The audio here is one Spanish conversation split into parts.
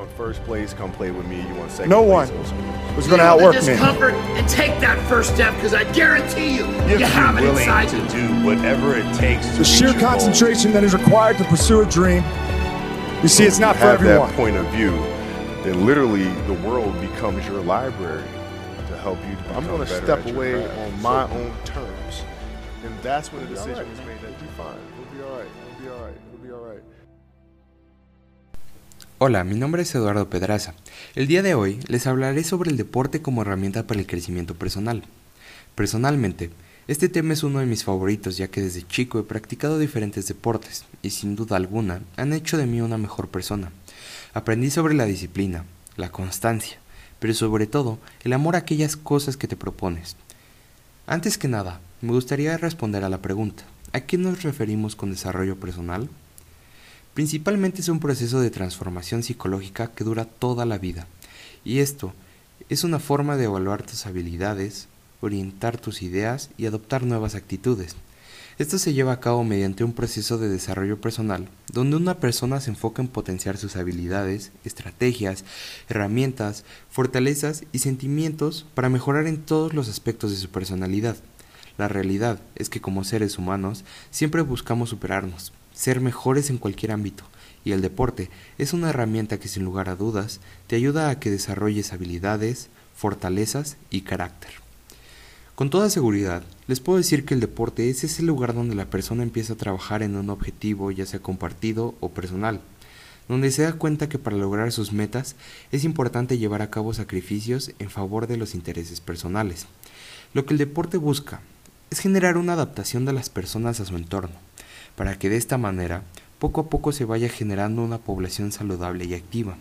want first place? Come play with me. You want second No place? one was going to outwork me. discomfort and take that first step because I guarantee you, You you have have it be willing inside to you. do whatever it takes to The reach sheer your goal. concentration that is required to pursue a dream. You see, it's not If for you have everyone. that point of view, then literally the world becomes your library to help you. To I'm going to step away craft. on my own terms, and that's when the decision was made. That you're fine. It'll be all right. It'll be all right. It'll be all right. Hola, mi nombre es Eduardo Pedraza. El día de hoy les hablaré sobre el deporte como herramienta para el crecimiento personal. Personalmente, este tema es uno de mis favoritos ya que desde chico he practicado diferentes deportes y sin duda alguna han hecho de mí una mejor persona. Aprendí sobre la disciplina, la constancia, pero sobre todo el amor a aquellas cosas que te propones. Antes que nada, me gustaría responder a la pregunta, ¿a qué nos referimos con desarrollo personal? Principalmente es un proceso de transformación psicológica que dura toda la vida, y esto es una forma de evaluar tus habilidades, orientar tus ideas y adoptar nuevas actitudes. Esto se lleva a cabo mediante un proceso de desarrollo personal, donde una persona se enfoca en potenciar sus habilidades, estrategias, herramientas, fortalezas y sentimientos para mejorar en todos los aspectos de su personalidad. La realidad es que como seres humanos siempre buscamos superarnos, ser mejores en cualquier ámbito, y el deporte es una herramienta que sin lugar a dudas te ayuda a que desarrolles habilidades, fortalezas y carácter. Con toda seguridad, les puedo decir que el deporte es ese lugar donde la persona empieza a trabajar en un objetivo, ya sea compartido o personal, donde se da cuenta que para lograr sus metas es importante llevar a cabo sacrificios en favor de los intereses personales. Lo que el deporte busca es generar una adaptación de las personas a su entorno, para que de esta manera poco a poco se vaya generando una población saludable y activa.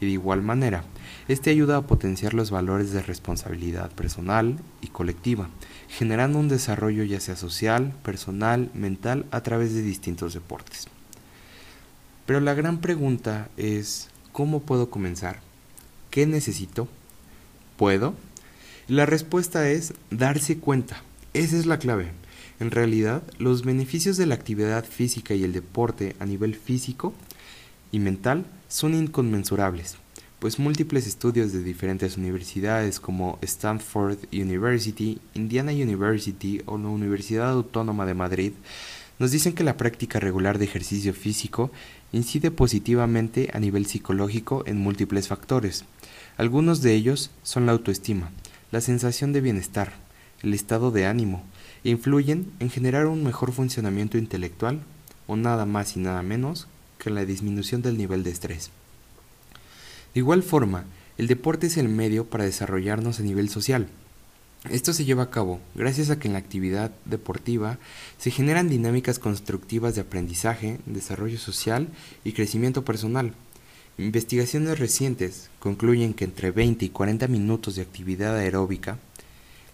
Y de igual manera, este ayuda a potenciar los valores de responsabilidad personal y colectiva, generando un desarrollo ya sea social, personal, mental a través de distintos deportes. Pero la gran pregunta es, ¿cómo puedo comenzar? ¿Qué necesito? ¿Puedo? La respuesta es darse cuenta. Esa es la clave. En realidad, los beneficios de la actividad física y el deporte a nivel físico y mental son inconmensurables, pues múltiples estudios de diferentes universidades como Stanford University, Indiana University o la Universidad Autónoma de Madrid nos dicen que la práctica regular de ejercicio físico incide positivamente a nivel psicológico en múltiples factores. Algunos de ellos son la autoestima, la sensación de bienestar, el estado de ánimo, influyen en generar un mejor funcionamiento intelectual o nada más y nada menos que la disminución del nivel de estrés. De igual forma, el deporte es el medio para desarrollarnos a nivel social. Esto se lleva a cabo gracias a que en la actividad deportiva se generan dinámicas constructivas de aprendizaje, desarrollo social y crecimiento personal. Investigaciones recientes concluyen que entre 20 y 40 minutos de actividad aeróbica,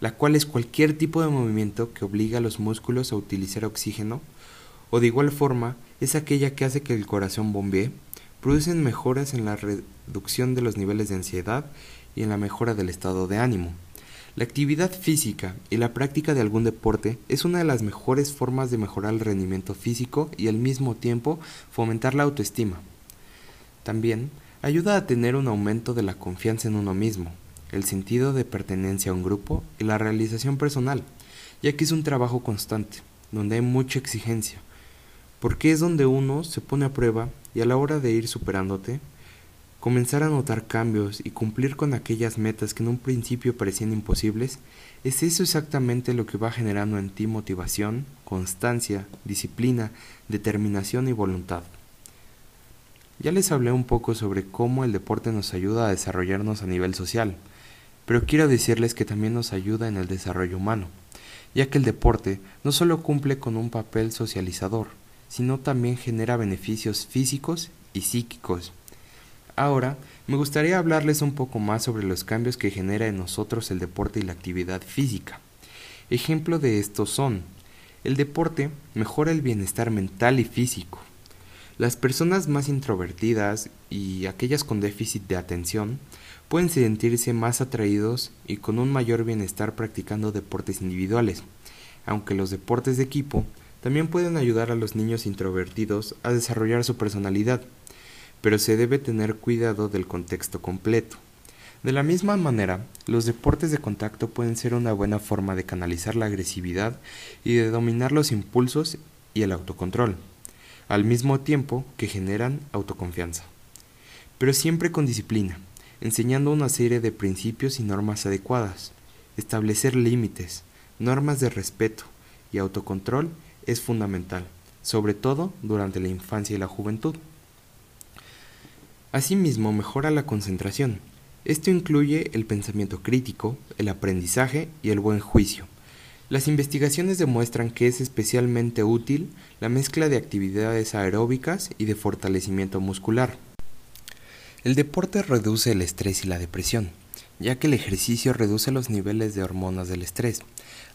la cual es cualquier tipo de movimiento que obliga a los músculos a utilizar oxígeno, o de igual forma es aquella que hace que el corazón bombee, producen mejoras en la reducción de los niveles de ansiedad y en la mejora del estado de ánimo. La actividad física y la práctica de algún deporte es una de las mejores formas de mejorar el rendimiento físico y al mismo tiempo fomentar la autoestima. También ayuda a tener un aumento de la confianza en uno mismo, el sentido de pertenencia a un grupo y la realización personal, ya que es un trabajo constante, donde hay mucha exigencia, porque es donde uno se pone a prueba y a la hora de ir superándote, comenzar a notar cambios y cumplir con aquellas metas que en un principio parecían imposibles, es eso exactamente lo que va generando en ti motivación, constancia, disciplina, determinación y voluntad. Ya les hablé un poco sobre cómo el deporte nos ayuda a desarrollarnos a nivel social, pero quiero decirles que también nos ayuda en el desarrollo humano, ya que el deporte no solo cumple con un papel socializador, sino también genera beneficios físicos y psíquicos. Ahora, me gustaría hablarles un poco más sobre los cambios que genera en nosotros el deporte y la actividad física. Ejemplo de estos son, el deporte mejora el bienestar mental y físico. Las personas más introvertidas y aquellas con déficit de atención pueden sentirse más atraídos y con un mayor bienestar practicando deportes individuales, aunque los deportes de equipo también pueden ayudar a los niños introvertidos a desarrollar su personalidad. pero se debe tener cuidado del contexto completo. De la misma manera, los deportes de contacto pueden ser una buena forma de canalizar la agresividad y de dominar los impulsos y el autocontrol, al mismo tiempo que generan autoconfianza. Pero siempre con disciplina, enseñando una serie de principios y normas adecuadas. Establecer límites, normas de respeto y autocontrol es fundamental, sobre todo durante la infancia y la juventud. Asimismo, mejora la concentración, esto incluye el pensamiento crítico, el aprendizaje y el buen juicio. Las investigaciones demuestran que es especialmente útil la mezcla de actividades aeróbicas y de fortalecimiento muscular. El deporte reduce el estrés y la depresión, ya que el ejercicio reduce los niveles de hormonas del estrés.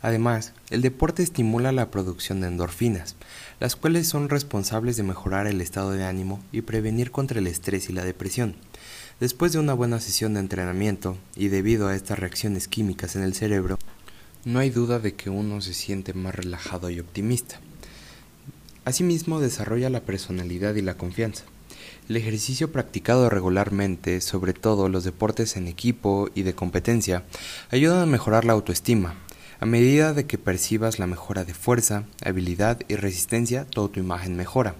Además, el deporte estimula la producción de endorfinas, las cuales son responsables de mejorar el estado de ánimo y prevenir contra el estrés y la depresión. Después de una buena sesión de entrenamiento y debido a estas reacciones químicas en el cerebro, no hay duda de que uno se siente más relajado y optimista. Asimismo, desarrolla la personalidad y la confianza. El ejercicio practicado regularmente, sobre todo los deportes en equipo y de competencia, ayudan a mejorar la autoestima. A medida de que percibas la mejora de fuerza, habilidad y resistencia, toda tu imagen mejora.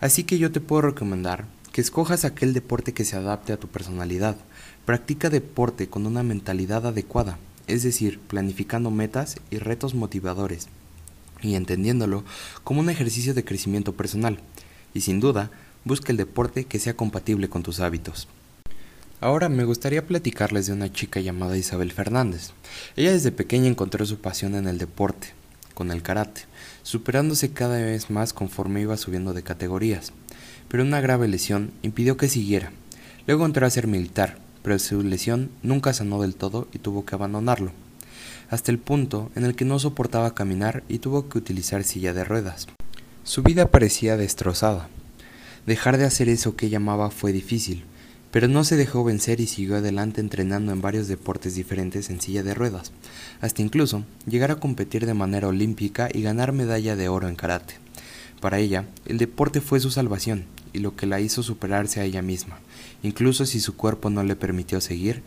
Así que yo te puedo recomendar que escojas aquel deporte que se adapte a tu personalidad. Practica deporte con una mentalidad adecuada, es decir, planificando metas y retos motivadores, y entendiéndolo como un ejercicio de crecimiento personal. Y sin duda, busca el deporte que sea compatible con tus hábitos. Ahora me gustaría platicarles de una chica llamada Isabel Fernández. Ella desde pequeña encontró su pasión en el deporte, con el karate, superándose cada vez más conforme iba subiendo de categorías pero una grave lesión impidió que siguiera. Luego entró a ser militar, pero su lesión nunca sanó del todo y tuvo que abandonarlo, hasta el punto en el que no soportaba caminar y tuvo que utilizar silla de ruedas. Su vida parecía destrozada. Dejar de hacer eso que llamaba fue difícil, pero no se dejó vencer y siguió adelante entrenando en varios deportes diferentes en silla de ruedas, hasta incluso llegar a competir de manera olímpica y ganar medalla de oro en karate. Para ella, el deporte fue su salvación y lo que la hizo superarse a ella misma, incluso si su cuerpo no le permitió seguir.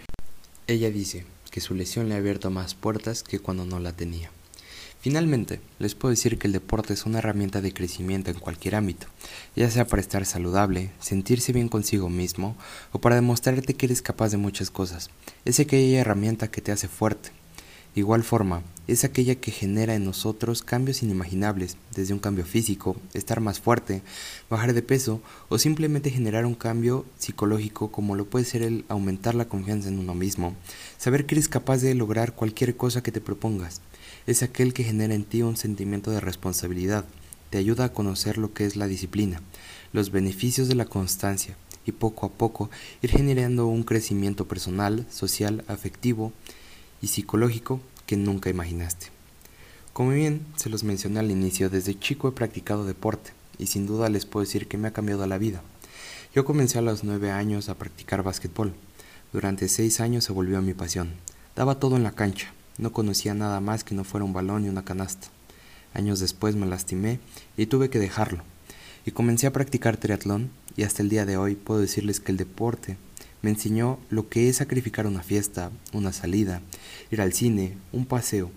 Ella dice que su lesión le ha abierto más puertas que cuando no la tenía. Finalmente, les puedo decir que el deporte es una herramienta de crecimiento en cualquier ámbito, ya sea para estar saludable, sentirse bien consigo mismo o para demostrarte que eres capaz de muchas cosas. Es aquella herramienta que te hace fuerte, igual forma, es aquella que genera en nosotros cambios inimaginables, desde un cambio físico, estar más fuerte, bajar de peso o simplemente generar un cambio psicológico como lo puede ser el aumentar la confianza en uno mismo, saber que eres capaz de lograr cualquier cosa que te propongas. Es aquel que genera en ti un sentimiento de responsabilidad, te ayuda a conocer lo que es la disciplina, los beneficios de la constancia y poco a poco ir generando un crecimiento personal, social, afectivo, y psicológico que nunca imaginaste. Como bien se los mencioné al inicio, desde chico he practicado deporte y sin duda les puedo decir que me ha cambiado la vida. Yo comencé a los nueve años a practicar básquetbol. Durante seis años se volvió mi pasión. Daba todo en la cancha, no conocía nada más que no fuera un balón y una canasta. Años después me lastimé y tuve que dejarlo. Y comencé a practicar triatlón y hasta el día de hoy puedo decirles que el deporte me enseñó lo que es sacrificar una fiesta, una salida, ir al cine, un paseo,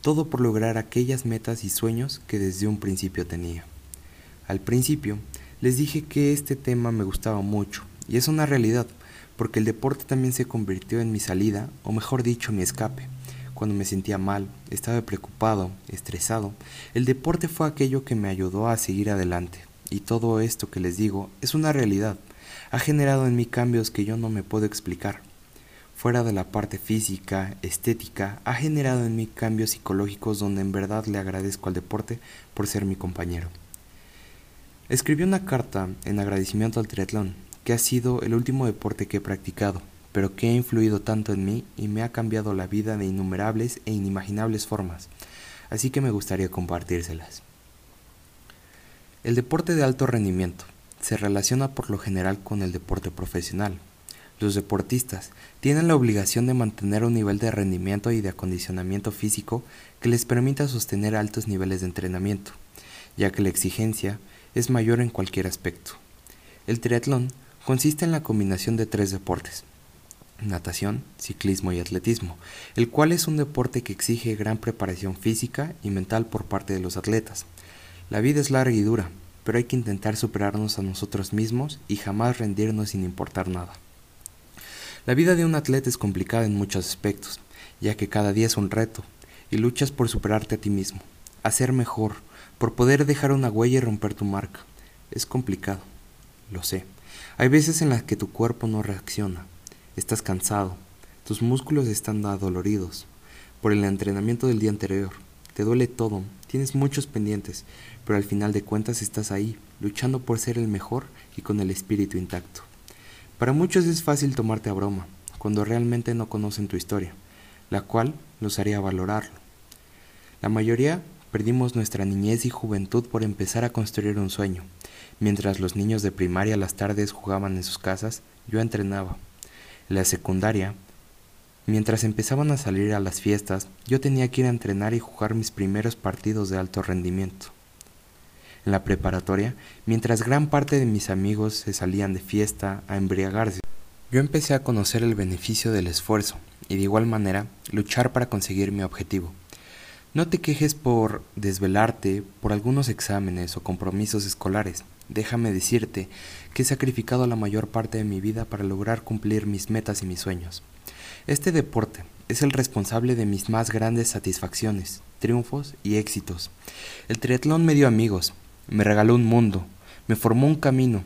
todo por lograr aquellas metas y sueños que desde un principio tenía. Al principio les dije que este tema me gustaba mucho, y es una realidad, porque el deporte también se convirtió en mi salida, o mejor dicho, mi escape. Cuando me sentía mal, estaba preocupado, estresado, el deporte fue aquello que me ayudó a seguir adelante. Y todo esto que les digo es una realidad, ha generado en mí cambios que yo no me puedo explicar. Fuera de la parte física, estética, ha generado en mí cambios psicológicos donde en verdad le agradezco al deporte por ser mi compañero. Escribí una carta en agradecimiento al triatlón, que ha sido el último deporte que he practicado, pero que ha influido tanto en mí y me ha cambiado la vida de innumerables e inimaginables formas, así que me gustaría compartírselas. El deporte de alto rendimiento se relaciona por lo general con el deporte profesional. Los deportistas tienen la obligación de mantener un nivel de rendimiento y de acondicionamiento físico que les permita sostener altos niveles de entrenamiento, ya que la exigencia es mayor en cualquier aspecto. El triatlón consiste en la combinación de tres deportes, natación, ciclismo y atletismo, el cual es un deporte que exige gran preparación física y mental por parte de los atletas. La vida es larga y dura, pero hay que intentar superarnos a nosotros mismos y jamás rendirnos sin importar nada. La vida de un atleta es complicada en muchos aspectos, ya que cada día es un reto, y luchas por superarte a ti mismo, a ser mejor, por poder dejar una huella y romper tu marca. Es complicado, lo sé. Hay veces en las que tu cuerpo no reacciona, estás cansado, tus músculos están adoloridos por el entrenamiento del día anterior, te duele todo, tienes muchos pendientes, pero al final de cuentas estás ahí, luchando por ser el mejor y con el espíritu intacto. Para muchos es fácil tomarte a broma, cuando realmente no conocen tu historia, la cual los haría valorarlo. La mayoría perdimos nuestra niñez y juventud por empezar a construir un sueño. Mientras los niños de primaria las tardes jugaban en sus casas, yo entrenaba. La secundaria, mientras empezaban a salir a las fiestas, yo tenía que ir a entrenar y jugar mis primeros partidos de alto rendimiento en la preparatoria, mientras gran parte de mis amigos se salían de fiesta a embriagarse. Yo empecé a conocer el beneficio del esfuerzo y de igual manera luchar para conseguir mi objetivo. No te quejes por desvelarte por algunos exámenes o compromisos escolares. Déjame decirte que he sacrificado la mayor parte de mi vida para lograr cumplir mis metas y mis sueños. Este deporte es el responsable de mis más grandes satisfacciones, triunfos y éxitos. El triatlón me dio amigos, me regaló un mundo, me formó un camino,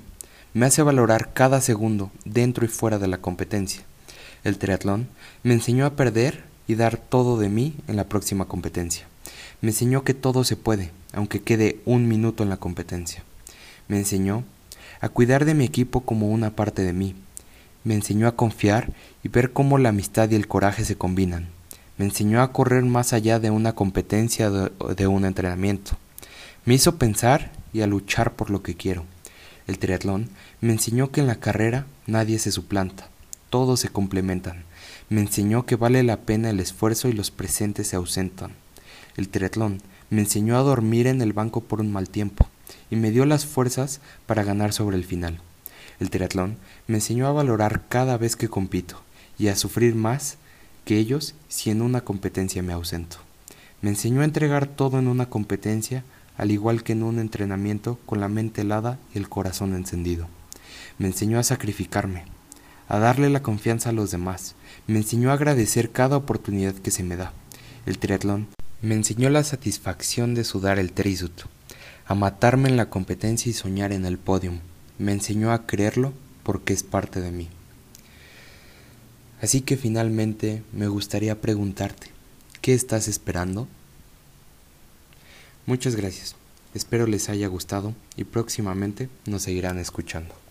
me hace valorar cada segundo dentro y fuera de la competencia. El triatlón me enseñó a perder y dar todo de mí en la próxima competencia. Me enseñó que todo se puede, aunque quede un minuto en la competencia. Me enseñó a cuidar de mi equipo como una parte de mí. Me enseñó a confiar y ver cómo la amistad y el coraje se combinan. Me enseñó a correr más allá de una competencia o de un entrenamiento. Me hizo pensar y a luchar por lo que quiero. El triatlón me enseñó que en la carrera nadie se suplanta, todos se complementan. Me enseñó que vale la pena el esfuerzo y los presentes se ausentan. El triatlón me enseñó a dormir en el banco por un mal tiempo y me dio las fuerzas para ganar sobre el final. El triatlón me enseñó a valorar cada vez que compito y a sufrir más que ellos si en una competencia me ausento. Me enseñó a entregar todo en una competencia al igual que en un entrenamiento con la mente helada y el corazón encendido. Me enseñó a sacrificarme, a darle la confianza a los demás, me enseñó a agradecer cada oportunidad que se me da. El triatlón me enseñó la satisfacción de sudar el trisut, a matarme en la competencia y soñar en el podium. Me enseñó a creerlo porque es parte de mí. Así que finalmente me gustaría preguntarte, ¿qué estás esperando? Muchas gracias. Espero les haya gustado y próximamente nos seguirán escuchando.